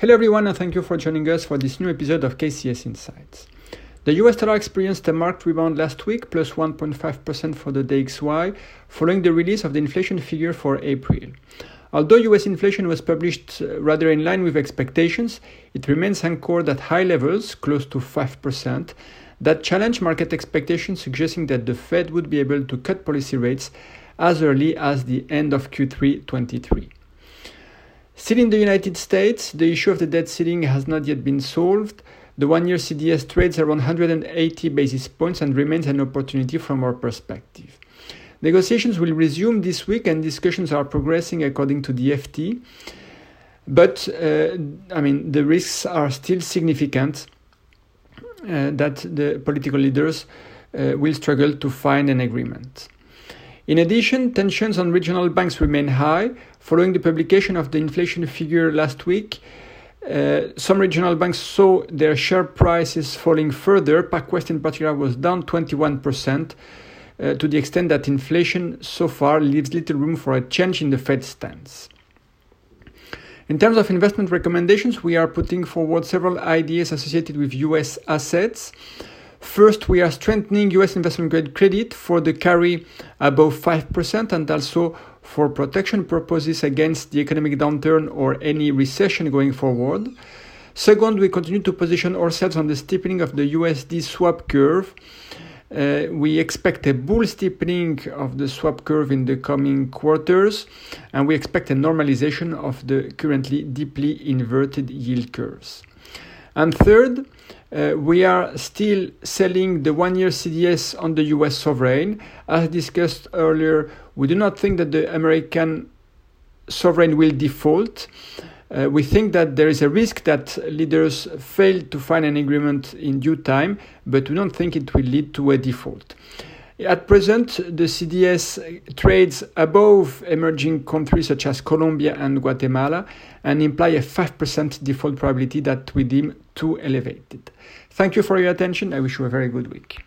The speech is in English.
Hello, everyone, and thank you for joining us for this new episode of KCS Insights. The US dollar experienced a marked rebound last week, plus 1.5% for the DXY, following the release of the inflation figure for April. Although US inflation was published uh, rather in line with expectations, it remains anchored at high levels, close to 5%, that challenge market expectations, suggesting that the Fed would be able to cut policy rates as early as the end of Q3 23. Still in the United States, the issue of the debt ceiling has not yet been solved. The one year CDS trades around 180 basis points and remains an opportunity from our perspective. Negotiations will resume this week and discussions are progressing according to the FT. But, uh, I mean, the risks are still significant uh, that the political leaders uh, will struggle to find an agreement. In addition, tensions on regional banks remain high. Following the publication of the inflation figure last week, uh, some regional banks saw their share prices falling further. PacWest in particular was down 21%, uh, to the extent that inflation so far leaves little room for a change in the Fed stance. In terms of investment recommendations, we are putting forward several ideas associated with US assets. First, we are strengthening US investment grade credit for the carry above 5% and also for protection purposes against the economic downturn or any recession going forward. Second, we continue to position ourselves on the steepening of the USD swap curve. Uh, we expect a bull steepening of the swap curve in the coming quarters, and we expect a normalization of the currently deeply inverted yield curves. And third, uh, we are still selling the one year CDS on the US sovereign. As discussed earlier, we do not think that the American sovereign will default. Uh, we think that there is a risk that leaders fail to find an agreement in due time, but we don't think it will lead to a default. At present, the CDS trades above emerging countries such as Colombia and Guatemala and imply a 5% default probability that we deem too elevated. Thank you for your attention. I wish you a very good week.